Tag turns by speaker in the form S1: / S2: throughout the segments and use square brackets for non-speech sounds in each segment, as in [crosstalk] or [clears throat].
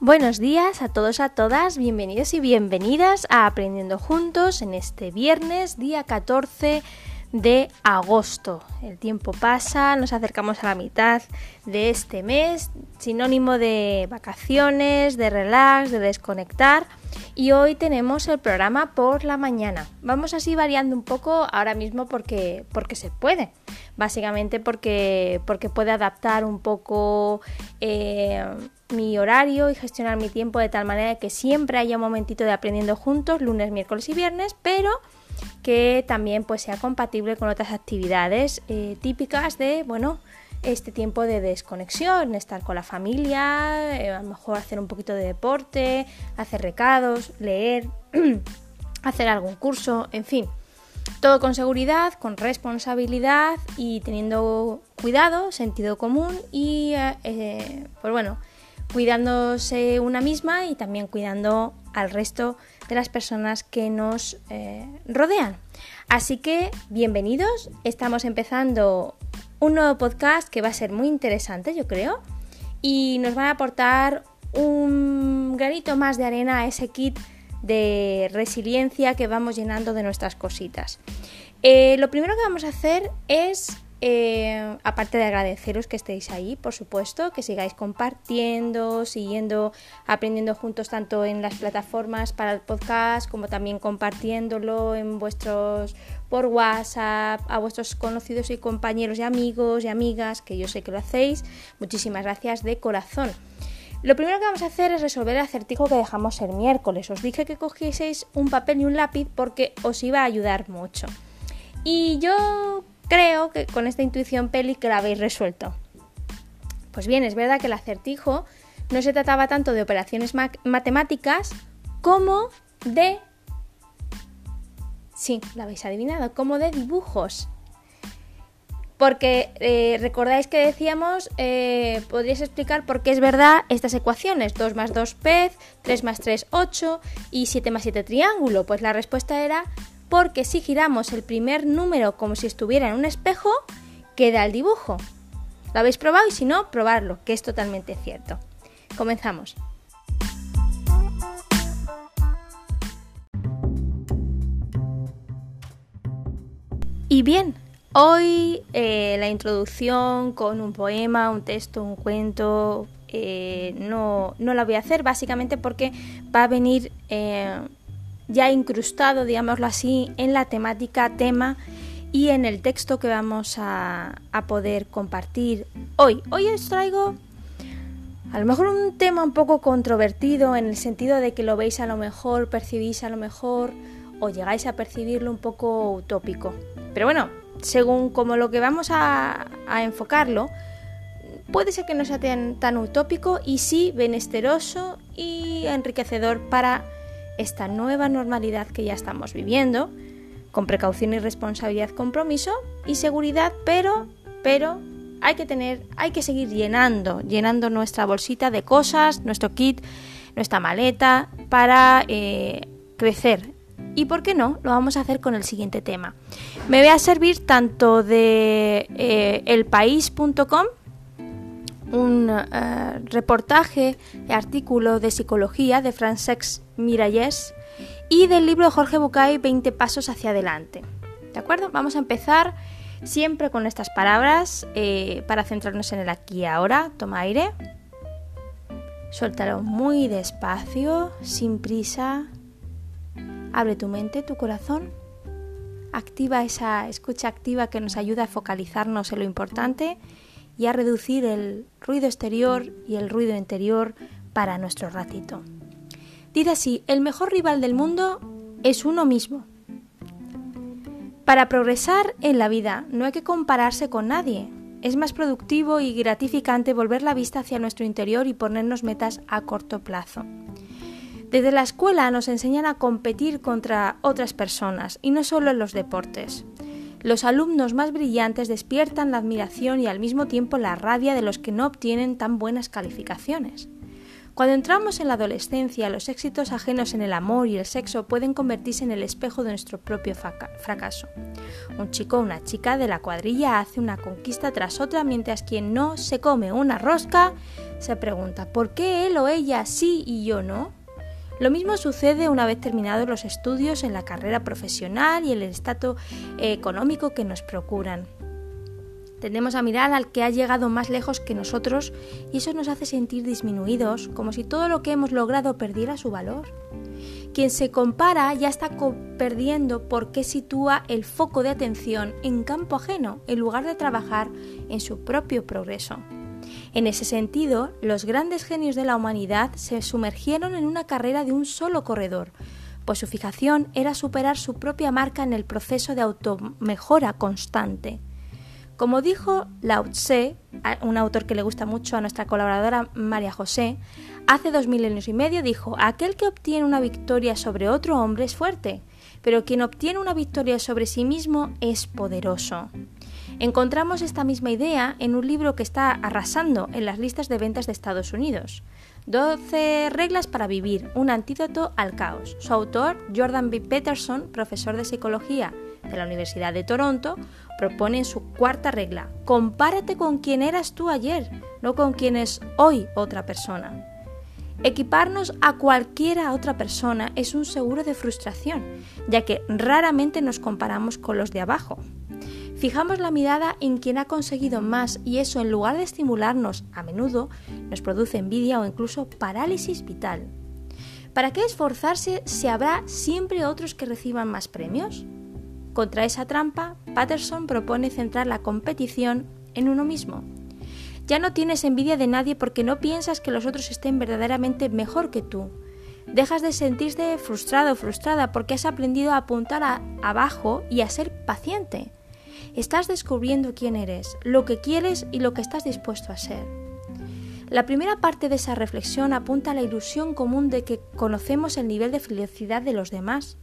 S1: Buenos días a todos, a todas, bienvenidos y bienvenidas a Aprendiendo Juntos en este viernes, día 14 de agosto. El tiempo pasa, nos acercamos a la mitad de este mes, sinónimo de vacaciones, de relax, de desconectar. Y hoy tenemos el programa por la mañana. Vamos así variando un poco ahora mismo porque, porque se puede. Básicamente porque, porque puede adaptar un poco eh, mi horario y gestionar mi tiempo de tal manera que siempre haya un momentito de aprendiendo juntos, lunes, miércoles y viernes, pero que también pues sea compatible con otras actividades eh, típicas de, bueno, este tiempo de desconexión, estar con la familia, eh, a lo mejor hacer un poquito de deporte, hacer recados, leer, [clears throat] hacer algún curso, en fin. Todo con seguridad, con responsabilidad y teniendo cuidado, sentido común y, eh, pues bueno, cuidándose una misma y también cuidando al resto de las personas que nos eh, rodean. Así que bienvenidos, estamos empezando un nuevo podcast que va a ser muy interesante, yo creo, y nos va a aportar un granito más de arena a ese kit de resiliencia que vamos llenando de nuestras cositas. Eh, lo primero que vamos a hacer es eh, aparte de agradeceros que estéis ahí, por supuesto, que sigáis compartiendo, siguiendo, aprendiendo juntos tanto en las plataformas para el podcast como también compartiéndolo en vuestros por WhatsApp, a vuestros conocidos y compañeros y amigos y amigas, que yo sé que lo hacéis. Muchísimas gracias de corazón. Lo primero que vamos a hacer es resolver el acertijo que dejamos el miércoles. Os dije que cogieseis un papel y un lápiz porque os iba a ayudar mucho. Y yo Creo que con esta intuición peli que la habéis resuelto. Pues bien, es verdad que el acertijo no se trataba tanto de operaciones matemáticas como de... Sí, lo habéis adivinado, como de dibujos. Porque eh, recordáis que decíamos, eh, podríais explicar por qué es verdad estas ecuaciones, 2 más 2 pez, 3 más 3 8 y 7 más 7 triángulo. Pues la respuesta era porque si giramos el primer número como si estuviera en un espejo, queda el dibujo. ¿Lo habéis probado? Y si no, probarlo, que es totalmente cierto. Comenzamos. Y bien, hoy eh, la introducción con un poema, un texto, un cuento, eh, no, no, la voy a hacer básicamente porque va a venir eh, ya incrustado, digámoslo así, en la temática, tema y en el texto que vamos a, poder compartir hoy. Hoy os traigo a lo mejor un tema un poco controvertido en el sentido de que lo veis a lo mejor, percibís a lo mejor o llegáis a percibirlo un poco utópico. Pero bueno, según como lo que vamos a, enfocarlo, puede ser que no sea tan, utópico y sí benesteroso y enriquecedor para esta nueva normalidad que ya estamos viviendo, con precaución y responsabilidad, compromiso y seguridad, pero, pero hay que tener, hay que seguir llenando, llenando nuestra bolsita de cosas, nuestro kit, nuestra maleta para eh, crecer. Y por qué no, lo vamos a hacer con el siguiente tema. Me voy a servir tanto de eh, elpaís.com un uh, reportaje, artículo de psicología de Francesc Miralles y del libro de Jorge Bucay 20 pasos hacia adelante. ¿De acuerdo? Vamos a empezar siempre con estas palabras eh, para centrarnos en el aquí y ahora. Toma aire. Suéltalo muy despacio, sin prisa. Abre tu mente, tu corazón. Activa esa escucha activa que nos ayuda a focalizarnos en lo importante y a reducir el ruido exterior y el ruido interior para nuestro ratito. Dice así, el mejor rival del mundo es uno mismo. Para progresar en la vida no hay que compararse con nadie. Es más productivo y gratificante volver la vista hacia nuestro interior y ponernos metas a corto plazo. Desde la escuela nos enseñan a competir contra otras personas y no solo en los deportes. Los alumnos más brillantes despiertan la admiración y al mismo tiempo la rabia de los que no obtienen tan buenas calificaciones. Cuando entramos en la adolescencia, los éxitos ajenos en el amor y el sexo pueden convertirse en el espejo de nuestro propio fracaso. Un chico o una chica de la cuadrilla hace una conquista tras otra mientras quien no se come una rosca se pregunta ¿por qué él o ella sí y yo no? Lo mismo sucede una vez terminados los estudios en la carrera profesional y el estatus económico que nos procuran. Tendemos a mirar al que ha llegado más lejos que nosotros y eso nos hace sentir disminuidos, como si todo lo que hemos logrado perdiera su valor. Quien se compara ya está perdiendo porque sitúa el foco de atención en campo ajeno en lugar de trabajar en su propio progreso. En ese sentido, los grandes genios de la humanidad se sumergieron en una carrera de un solo corredor, pues su fijación era superar su propia marca en el proceso de automejora constante. Como dijo Lao Tse, un autor que le gusta mucho a nuestra colaboradora María José, hace dos milenios y medio dijo, aquel que obtiene una victoria sobre otro hombre es fuerte, pero quien obtiene una victoria sobre sí mismo es poderoso. Encontramos esta misma idea en un libro que está arrasando en las listas de ventas de Estados Unidos. 12 reglas para vivir, un antídoto al caos. Su autor, Jordan B. Peterson, profesor de psicología de la Universidad de Toronto, propone en su cuarta regla, compárate con quien eras tú ayer, no con quien es hoy otra persona. Equiparnos a cualquiera otra persona es un seguro de frustración, ya que raramente nos comparamos con los de abajo. Fijamos la mirada en quien ha conseguido más y eso en lugar de estimularnos a menudo nos produce envidia o incluso parálisis vital. ¿Para qué esforzarse si habrá siempre otros que reciban más premios? Contra esa trampa, Patterson propone centrar la competición en uno mismo. Ya no tienes envidia de nadie porque no piensas que los otros estén verdaderamente mejor que tú. Dejas de sentirte frustrado o frustrada porque has aprendido a apuntar abajo y a ser paciente. Estás descubriendo quién eres, lo que quieres y lo que estás dispuesto a ser. La primera parte de esa reflexión apunta a la ilusión común de que conocemos el nivel de felicidad de los demás.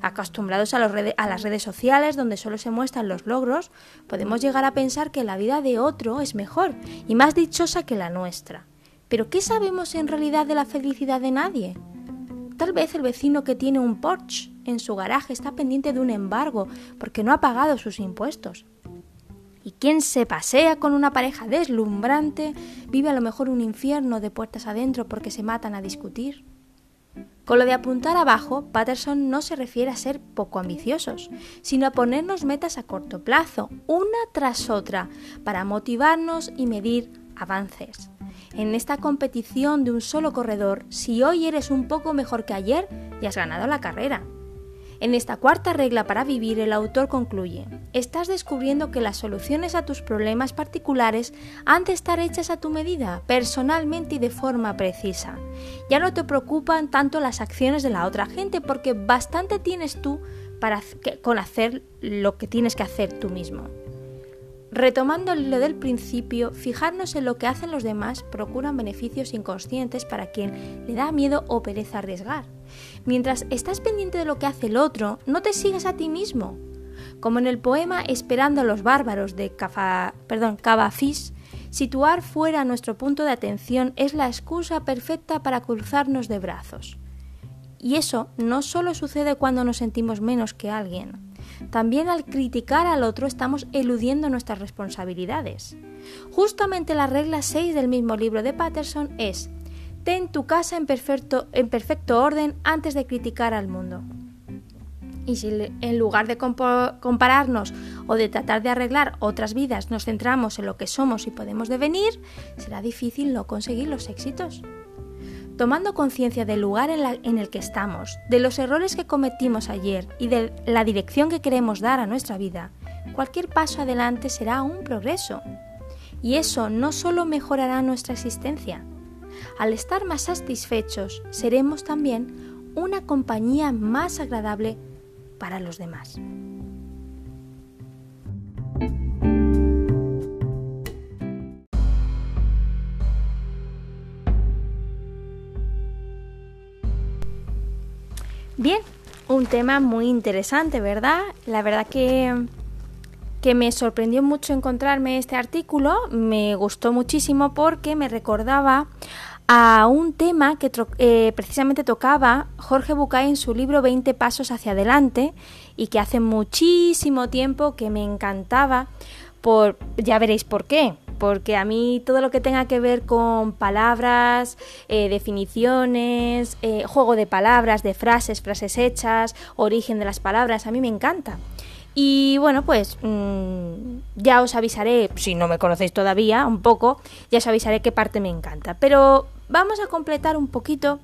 S1: Acostumbrados a, las redes sociales donde solo se muestran los logros, podemos llegar a pensar que la vida de otro es mejor y más dichosa que la nuestra. Pero ¿qué sabemos en realidad de la felicidad de nadie? Tal vez el vecino que tiene un Porsche en su garaje está pendiente de un embargo porque no ha pagado sus impuestos. Y quien se pasea con una pareja deslumbrante vive a lo mejor un infierno de puertas adentro porque se matan a discutir. Con lo de apuntar abajo, Patterson no se refiere a ser poco ambiciosos, sino a ponernos metas a corto plazo, una tras otra, para motivarnos y medir avances. En esta competición de un solo corredor, si hoy eres un poco mejor que ayer, ya has ganado la carrera. En esta cuarta regla para vivir, el autor concluye, estás descubriendo que las soluciones a tus problemas particulares han de estar hechas a tu medida, personalmente y de forma precisa. Ya no te preocupan tanto las acciones de la otra gente porque bastante tienes tú para con hacer lo que tienes que hacer tú mismo. Retomando lo del principio, fijarnos en lo que hacen los demás procuran beneficios inconscientes para quien le da miedo o pereza arriesgar. Mientras estás pendiente de lo que hace el otro, no te sigas a ti mismo. Como en el poema Esperando a los bárbaros de Cafa, perdón, situar fuera nuestro punto de atención es la excusa perfecta para cruzarnos de brazos. Y eso no solo sucede cuando nos sentimos menos que alguien. También al criticar al otro estamos eludiendo nuestras responsabilidades. Justamente la regla 6 del mismo libro de Patterson es Ten tu casa en perfecto, en perfecto orden antes de criticar al mundo. Y si en lugar de compararnos o de tratar de arreglar otras vidas nos centramos en lo que somos y podemos devenir, será difícil no conseguir los éxitos. Tomando conciencia del lugar en, el que estamos, de los errores que cometimos ayer y de la dirección que queremos dar a nuestra vida, cualquier paso adelante será un progreso. Y eso no solo mejorará nuestra existencia, al estar más satisfechos, seremos también una compañía más agradable para los demás. Un tema muy interesante, ¿verdad? La verdad que que me sorprendió mucho encontrarme este artículo, me gustó muchísimo porque me recordaba a un tema que eh, precisamente tocaba Jorge Bucay en su libro 20 Pasos hacia adelante y que hace muchísimo tiempo que me encantaba por ya veréis por qué porque a mí todo lo que tenga que ver con palabras, eh, definiciones, eh, juego de palabras, de frases, frases hechas, origen de las palabras, a mí me encanta. Y bueno, pues mm, ya os avisaré, si no me conocéis todavía, un poco, ya os avisaré qué parte me encanta. Pero vamos a completar un poquito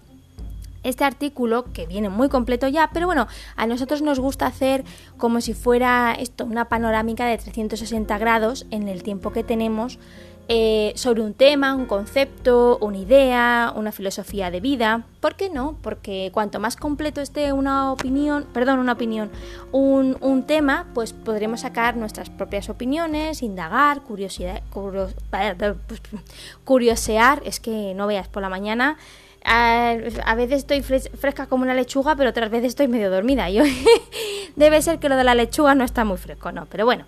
S1: este artículo que viene muy completo ya, pero bueno, a nosotros nos gusta hacer como si fuera esto, una panorámica de 360 grados en el tiempo que tenemos eh, sobre un tema, un concepto, una idea, una filosofía de vida. ¿Por qué no? Porque cuanto más completo esté una opinión, perdón, una opinión, un, un tema, pues podremos sacar nuestras propias opiniones, indagar, curiosidad, [laughs] curiosear, es que no veas por la mañana a, veces estoy fresca como una lechuga, pero otras veces estoy medio dormida. Y [laughs] debe ser que lo de la lechuga no está muy fresco, ¿no? Pero bueno,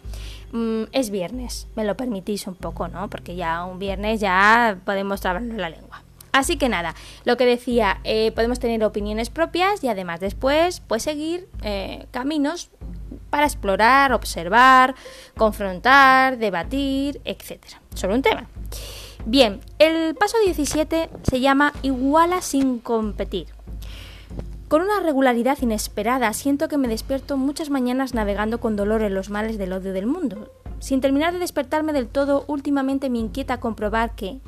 S1: mm, es viernes, me lo permitís un poco, ¿no? Porque ya un viernes ya podemos trabarnos la lengua. Así que nada, lo que decía, eh, podemos tener opiniones propias y además después pues seguir eh, caminos para explorar, observar, confrontar, debatir, etcétera, sobre un tema. Bien, el paso 17 se llama Iguala sin competir. Con una regularidad inesperada siento que me despierto muchas mañanas navegando con dolor en los males del odio del mundo. Sin terminar de despertarme del todo, últimamente me inquieta comprobar que,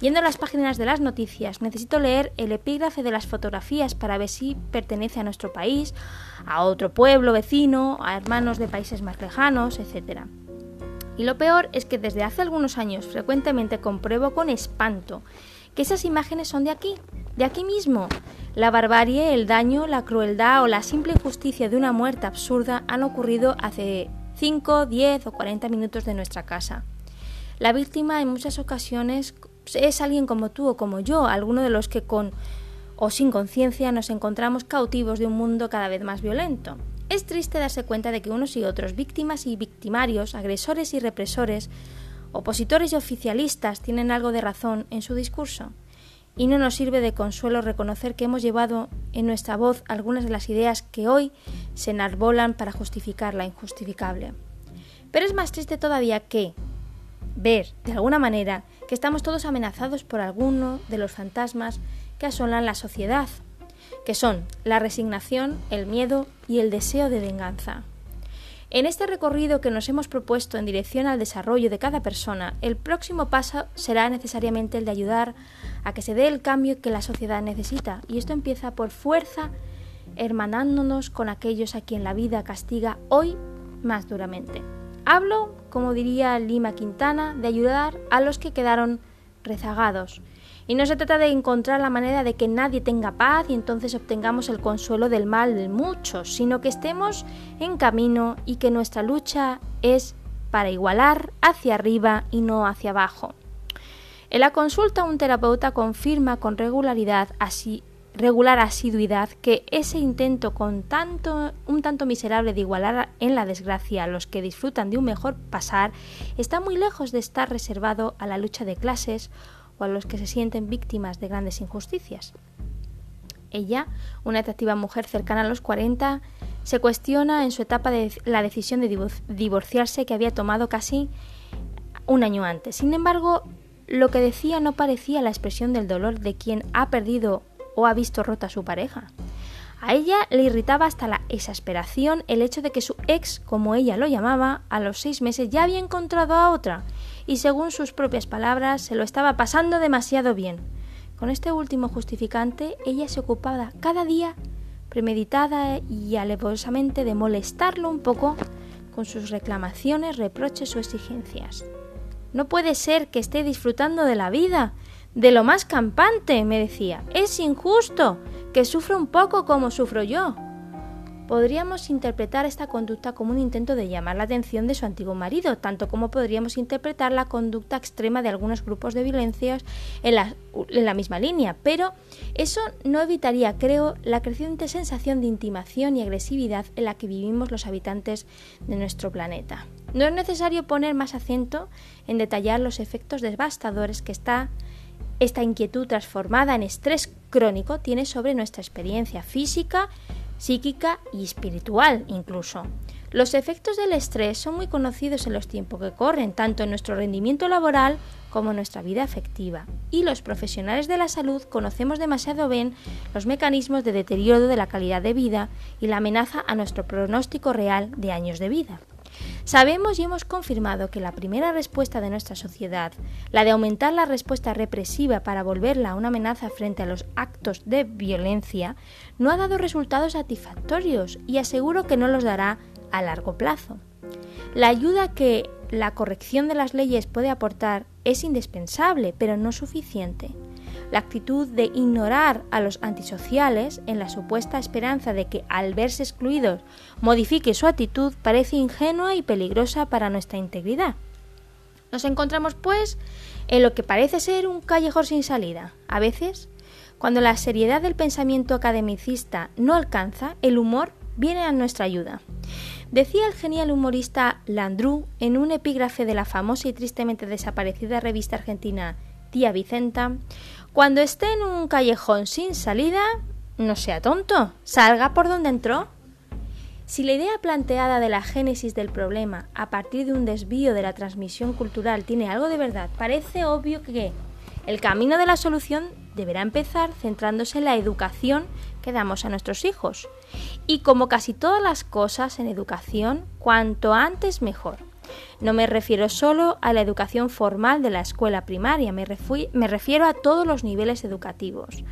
S1: Yendo las páginas de las noticias, necesito leer el epígrafe de las fotografías para ver si pertenece a nuestro país, a otro pueblo vecino, a hermanos de países más lejanos, etc. Y lo peor es que desde hace algunos años frecuentemente compruebo con espanto que esas imágenes son de aquí, de aquí mismo. La barbarie, el daño, la crueldad o la simple injusticia de una muerte absurda han ocurrido hace 5, 10 o 40 minutos de nuestra casa. La víctima en muchas ocasiones es alguien como tú o como yo, alguno de los que con o sin conciencia nos encontramos cautivos de un mundo cada vez más violento. Es triste darse cuenta de que unos y otros, víctimas y victimarios, agresores y represores, opositores y oficialistas, tienen algo de razón en su discurso. Y no nos sirve de consuelo reconocer que hemos llevado en nuestra voz algunas de las ideas que hoy se enarbolan para justificar la injustificable. Pero es más triste todavía que ver, de alguna manera, que estamos todos amenazados por alguno de los fantasmas que asolan la sociedad, que son la resignación, el miedo y el deseo de venganza. En este recorrido que nos hemos propuesto en dirección al desarrollo de cada persona, el próximo paso será necesariamente el de ayudar a que se dé el cambio que la sociedad necesita, y esto empieza por fuerza hermanándonos con aquellos a quien la vida castiga hoy más duramente. Hablo, como diría Lima Quintana, de ayudar a los que quedaron rezagados, y no se trata de encontrar la manera de que nadie tenga paz y entonces obtengamos el consuelo del mal de muchos, sino que estemos en camino y que nuestra lucha es para igualar hacia arriba y no hacia abajo. En la consulta un terapeuta confirma con regularidad así regular asiduidad que ese intento con tanto un tanto miserable de igualar en la desgracia a los que disfrutan de un mejor pasar está muy lejos de estar reservado a la lucha de clases o a los que se sienten víctimas de grandes injusticias. Ella, una atractiva mujer cercana a los 40, se cuestiona en su etapa de la decisión de divorciarse que había tomado casi un año antes. Sin embargo, lo que decía no parecía la expresión del dolor de quien ha perdido o ha visto rota a su pareja. A ella le irritaba hasta la exasperación el hecho de que su ex, como ella lo llamaba, a los seis meses ya había encontrado a otra y según sus propias palabras se lo estaba pasando demasiado bien. Con este último justificante ella se ocupaba cada día premeditada y alevosamente de molestarlo un poco con sus reclamaciones, reproches o exigencias. No puede ser que esté disfrutando de la vida, de lo más campante, me decía. Es injusto que sufra un poco como sufro yo. Podríamos interpretar esta conducta como un intento de llamar la atención de su antiguo marido, tanto como podríamos interpretar la conducta extrema de algunos grupos de violencias en la, misma línea, pero eso no evitaría, creo, la creciente sensación de intimación y agresividad en la que vivimos los habitantes de nuestro planeta. No es necesario poner más acento en detallar los efectos devastadores que está esta inquietud transformada en estrés crónico tiene sobre nuestra experiencia física, psíquica y espiritual incluso. Los efectos del estrés son muy conocidos en los tiempos que corren, tanto en nuestro rendimiento laboral como en nuestra vida afectiva. Y los profesionales de la salud conocemos demasiado bien los mecanismos de deterioro de la calidad de vida y la amenaza a nuestro pronóstico real de años de vida. Sabemos y hemos confirmado que la primera respuesta de nuestra sociedad, la de aumentar la respuesta represiva para volverla una amenaza frente a los actos de violencia, no ha dado resultados satisfactorios y aseguro que no los dará a largo plazo. La ayuda que la corrección de las leyes puede aportar es indispensable, pero no suficiente. La actitud de ignorar a los antisociales en la supuesta esperanza de que al verse excluidos modifique su actitud parece ingenua y peligrosa para nuestra integridad. Nos encontramos, pues, en lo que parece ser un callejón sin salida. A veces, cuando la seriedad del pensamiento academicista no alcanza, el humor viene a nuestra ayuda. Decía el genial humorista Landru en un epígrafe de la famosa y tristemente desaparecida revista argentina Tía Vicenta, cuando esté en un callejón sin salida, no sea tonto, salga por donde entró. Si la idea planteada de la génesis del problema a partir de un desvío de la transmisión cultural tiene algo de verdad, parece obvio que el camino de la solución deberá empezar centrándose en la educación que damos a nuestros hijos. Y como casi todas las cosas en educación, cuanto antes mejor. No me refiero solo a la educación formal de la escuela primaria, me, refiero a todos los niveles educativos.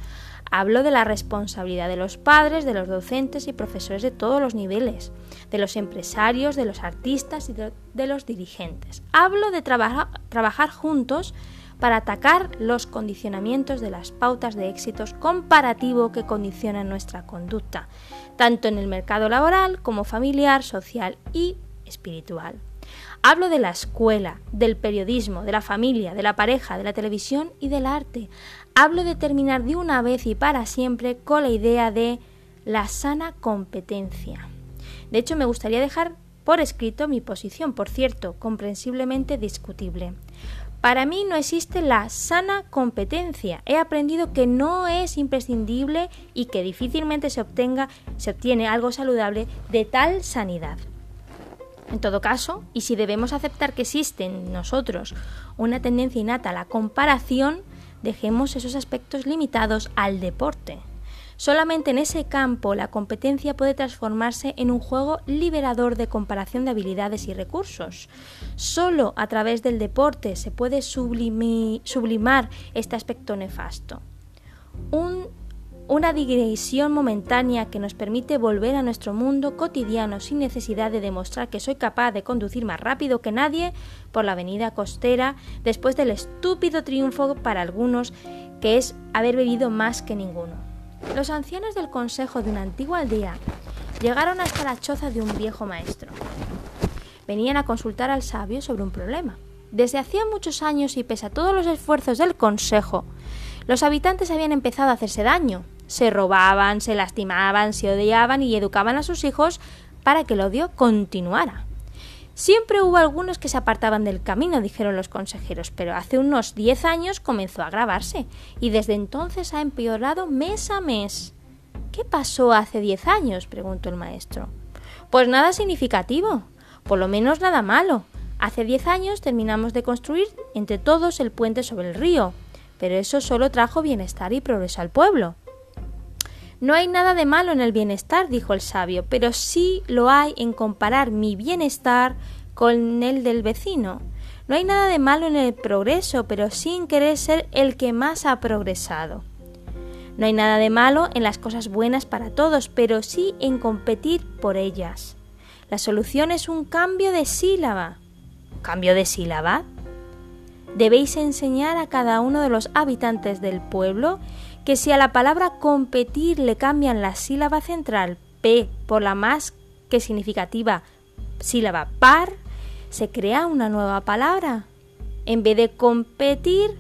S1: Hablo de la responsabilidad de los padres, de los docentes y profesores de todos los niveles, de los empresarios, de los artistas y de, de los dirigentes. Hablo de trabajar juntos para atacar los condicionamientos de las pautas de éxitos comparativo que condicionan nuestra conducta, tanto en el mercado laboral como familiar, social y espiritual. Hablo de la escuela, del periodismo, de la familia, de la pareja, de la televisión y del arte. Hablo de terminar de una vez y para siempre con la idea de la sana competencia. De hecho, me gustaría dejar por escrito mi posición, por cierto, comprensiblemente discutible. Para mí no existe la sana competencia. He aprendido que no es imprescindible y que difícilmente se obtenga, se obtiene algo saludable de tal sanidad. En todo caso, y si debemos aceptar que existe en nosotros una tendencia innata a la comparación, dejemos esos aspectos limitados al deporte. Solamente en ese campo la competencia puede transformarse en un juego liberador de comparación de habilidades y recursos. Solo a través del deporte se puede sublimar este aspecto nefasto. Una digresión momentánea que nos permite volver a nuestro mundo cotidiano sin necesidad de demostrar que soy capaz de conducir más rápido que nadie por la avenida costera después del estúpido triunfo para algunos que es haber bebido más que ninguno. Los ancianos del consejo de una antigua aldea llegaron hasta la choza de un viejo maestro. Venían a consultar al sabio sobre un problema. Desde hacía muchos años y pese a todos los esfuerzos del consejo, los habitantes habían empezado a hacerse daño. Se robaban, se lastimaban, se odiaban y educaban a sus hijos para que el odio continuara. Siempre hubo algunos que se apartaban del camino, dijeron los consejeros, pero hace unos diez años comenzó a agravarse y desde entonces ha empeorado mes a mes. ¿Qué pasó hace diez años? preguntó el maestro. Pues nada significativo, por lo menos nada malo. Hace diez años terminamos de construir entre todos el puente sobre el río, pero eso solo trajo bienestar y progreso al pueblo. No hay nada de malo en el bienestar, dijo el sabio, pero sí lo hay en comparar mi bienestar con el del vecino. No hay nada de malo en el progreso, pero sin querer ser el que más ha progresado. No hay nada de malo en las cosas buenas para todos, pero sí en competir por ellas. La solución es un cambio de sílaba. ¿Cambio de sílaba? Debéis enseñar a cada uno de los habitantes del pueblo que si a la palabra competir le cambian la sílaba central P por la más que significativa sílaba par, se crea una nueva palabra. En vez de competir,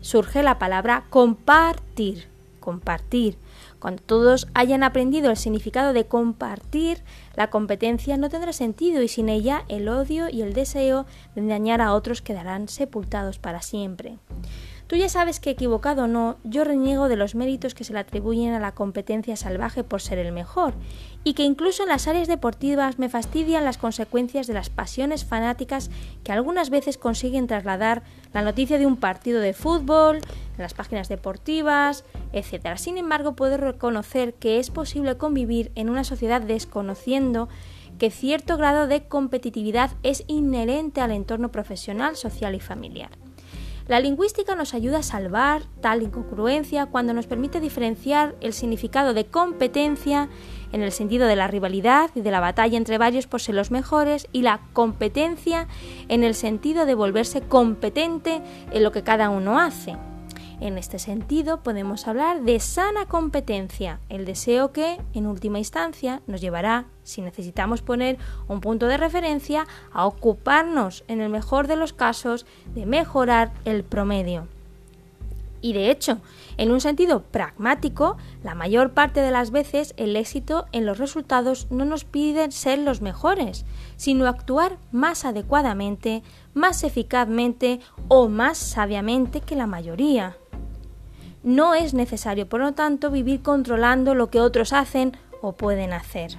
S1: surge la palabra compartir. Compartir. Cuando todos hayan aprendido el significado de compartir, la competencia no tendrá sentido y sin ella el odio y el deseo de dañar a otros quedarán sepultados para siempre. Tú ya sabes que equivocado o no, yo reniego de los méritos que se le atribuyen a la competencia salvaje por ser el mejor, y que incluso en las áreas deportivas me fastidian las consecuencias de las pasiones fanáticas que algunas veces consiguen trasladar la noticia de un partido de fútbol, en las páginas deportivas, etc. Sin embargo, puedo reconocer que es posible convivir en una sociedad desconociendo que cierto grado de competitividad es inherente al entorno profesional, social y familiar. La lingüística nos ayuda a salvar tal incongruencia cuando nos permite diferenciar el significado de competencia en el sentido de la rivalidad y de la batalla entre varios por ser los mejores y la competencia en el sentido de volverse competente en lo que cada uno hace. En este sentido, podemos hablar de sana competencia, el deseo que, en última instancia, nos llevará, si necesitamos poner un punto de referencia, a ocuparnos, en el mejor de los casos, de mejorar el promedio. Y de hecho, en un sentido pragmático, la mayor parte de las veces el éxito en los resultados no nos pide ser los mejores, sino actuar más adecuadamente, más eficazmente o más sabiamente que la mayoría. No es necesario, por lo tanto, vivir controlando lo que otros hacen o pueden hacer.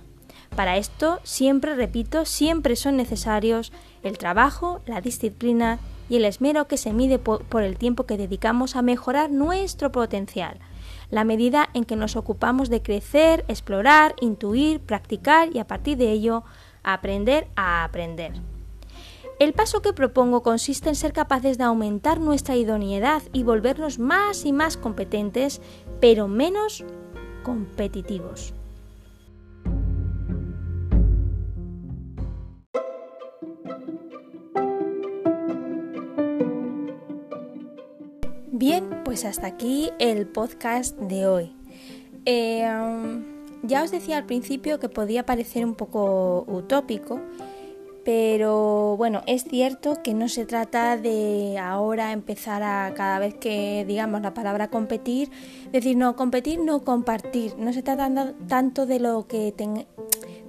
S1: Para esto, siempre repito, siempre son necesarios el trabajo, la disciplina y el esmero que se mide por, el tiempo que dedicamos a mejorar nuestro potencial, la medida en que nos ocupamos de crecer, explorar, intuir, practicar y a partir de ello aprender a aprender. El paso que propongo consiste en ser capaces de aumentar nuestra idoneidad y volvernos más y más competentes, pero menos competitivos. Bien, pues hasta aquí el podcast de hoy. Eh, um, ya os decía al principio que podía parecer un poco utópico, pero bueno, es cierto que no se trata de ahora empezar a cada vez que digamos la palabra competir, decir no, competir, no compartir. No se trata tanto de lo que,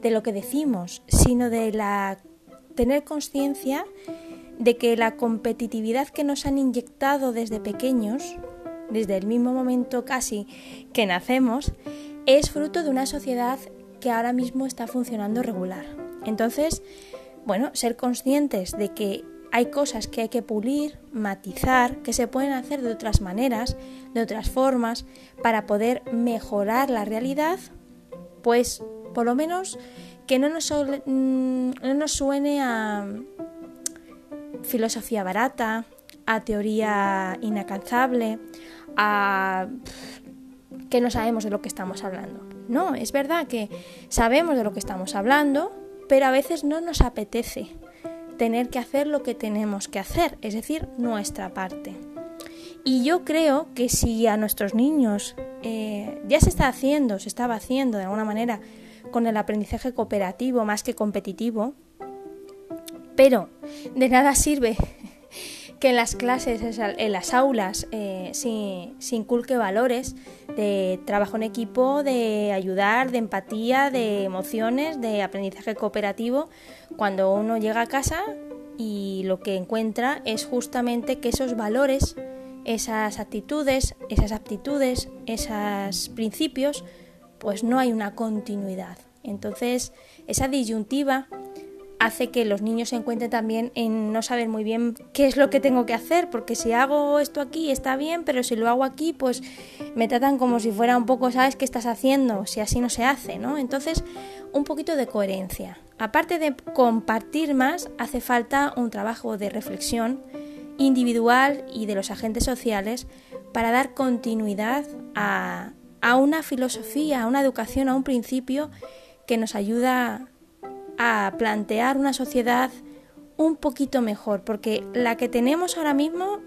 S1: de lo que decimos, sino de la tener conciencia de que la competitividad que nos han inyectado desde pequeños, desde el mismo momento casi que nacemos, es fruto de una sociedad que ahora mismo está funcionando regular. Entonces, bueno, ser conscientes de que hay cosas que hay que pulir, matizar, que se pueden hacer de otras maneras, de otras formas, para poder mejorar la realidad, pues por lo menos que no nos, mm, no nos suene a filosofía barata, a teoría inalcanzable, a que no sabemos de lo que estamos hablando. No, es verdad que sabemos de lo que estamos hablando, pero a veces no nos apetece tener que hacer lo que tenemos que hacer, es decir, nuestra parte. Y yo creo que si a nuestros niños eh, ya se está haciendo, se estaba haciendo de alguna manera con el aprendizaje cooperativo más que competitivo, pero de nada sirve que en las clases, en las aulas, eh, se, inculque valores de trabajo en equipo, de ayudar, de empatía, de emociones, de aprendizaje cooperativo, cuando uno llega a casa y lo que encuentra es justamente que esos valores, esas actitudes, esas aptitudes, esos principios, pues no hay una continuidad. Entonces, esa disyuntiva hace que los niños se encuentren también en no saber muy bien qué es lo que tengo que hacer, porque si hago esto aquí está bien, pero si lo hago aquí, pues me tratan como si fuera un poco, ¿sabes qué estás haciendo? Si así no se hace, ¿no? Entonces, un poquito de coherencia. Aparte de compartir más, hace falta un trabajo de reflexión individual y de los agentes sociales para dar continuidad a, a una filosofía, a una educación, a un principio que nos ayuda a plantear una sociedad un poquito mejor, porque la que tenemos ahora mismo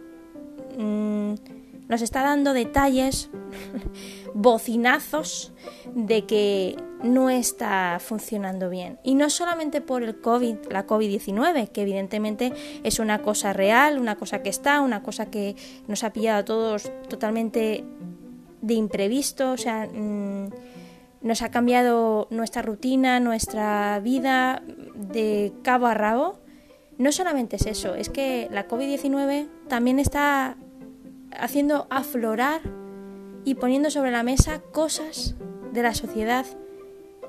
S1: mm, nos está dando detalles, [laughs] bocinazos de que no está funcionando bien. Y no solamente por el COVID, la COVID-19, que evidentemente es una cosa real, una cosa que está, una cosa que nos ha pillado a todos totalmente de imprevisto, o sea... Mm, nos ha cambiado nuestra rutina, nuestra vida de cabo a rabo. No solamente es eso, es que la COVID-19 también está haciendo aflorar y poniendo sobre la mesa cosas de la sociedad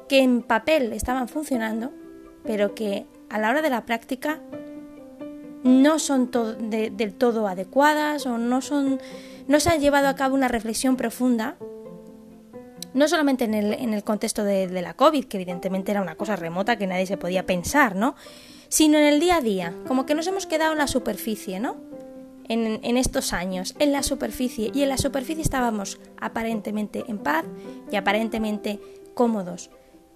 S1: que en papel estaban funcionando, pero que a la hora de la práctica no son del todo adecuadas o no, son, no se ha llevado a cabo una reflexión profunda, no solamente en el, contexto de, de, la COVID, que evidentemente era una cosa remota que nadie se podía pensar, ¿no? sino en el día a día, como que nos hemos quedado en la superficie, ¿no? en, estos años, en la superficie, y en la superficie estábamos aparentemente en paz y aparentemente cómodos.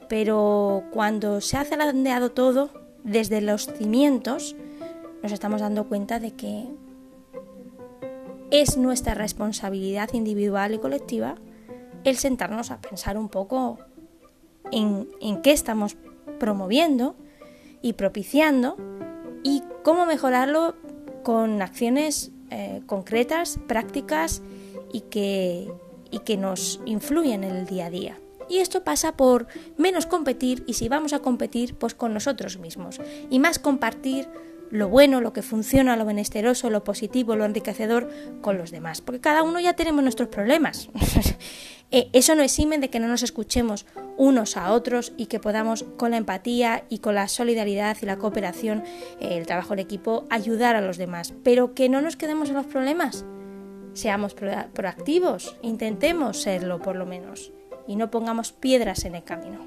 S1: Pero cuando se ha zarandeado todo, desde los cimientos, nos estamos dando cuenta de que es nuestra responsabilidad individual y colectiva el sentarnos a pensar un poco en, en qué estamos promoviendo y propiciando y cómo mejorarlo con acciones eh, concretas, prácticas y que, y que nos influyen en el día a día. Y esto pasa por menos competir y si vamos a competir, pues con nosotros mismos. Y más compartir lo bueno, lo que funciona, lo benesteroso, lo positivo, lo enriquecedor con los demás. Porque cada uno ya tenemos nuestros problemas. [laughs] Eh, eso no exime de que no nos escuchemos unos a otros y que podamos con la empatía y con la solidaridad y la cooperación, eh, el trabajo en equipo, ayudar a los demás. Pero que no nos quedemos en los problemas. Seamos proactivos, intentemos serlo por lo menos y no pongamos piedras en el camino.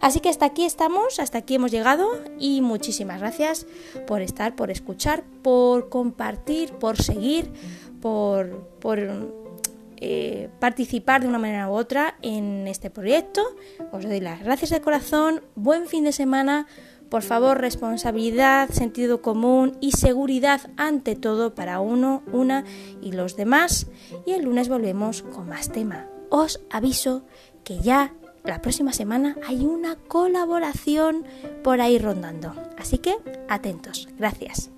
S1: Así que hasta aquí estamos, hasta aquí hemos llegado y muchísimas gracias por estar, por escuchar, por compartir, por seguir, por, por eh, participar de una manera u otra en este proyecto. Os doy las gracias de corazón, buen fin de semana, por favor responsabilidad, sentido común y seguridad ante todo para uno, una y los demás. Y el lunes volvemos con más tema. Os aviso que ya la próxima semana hay una colaboración por ahí rondando. Así que atentos. Gracias.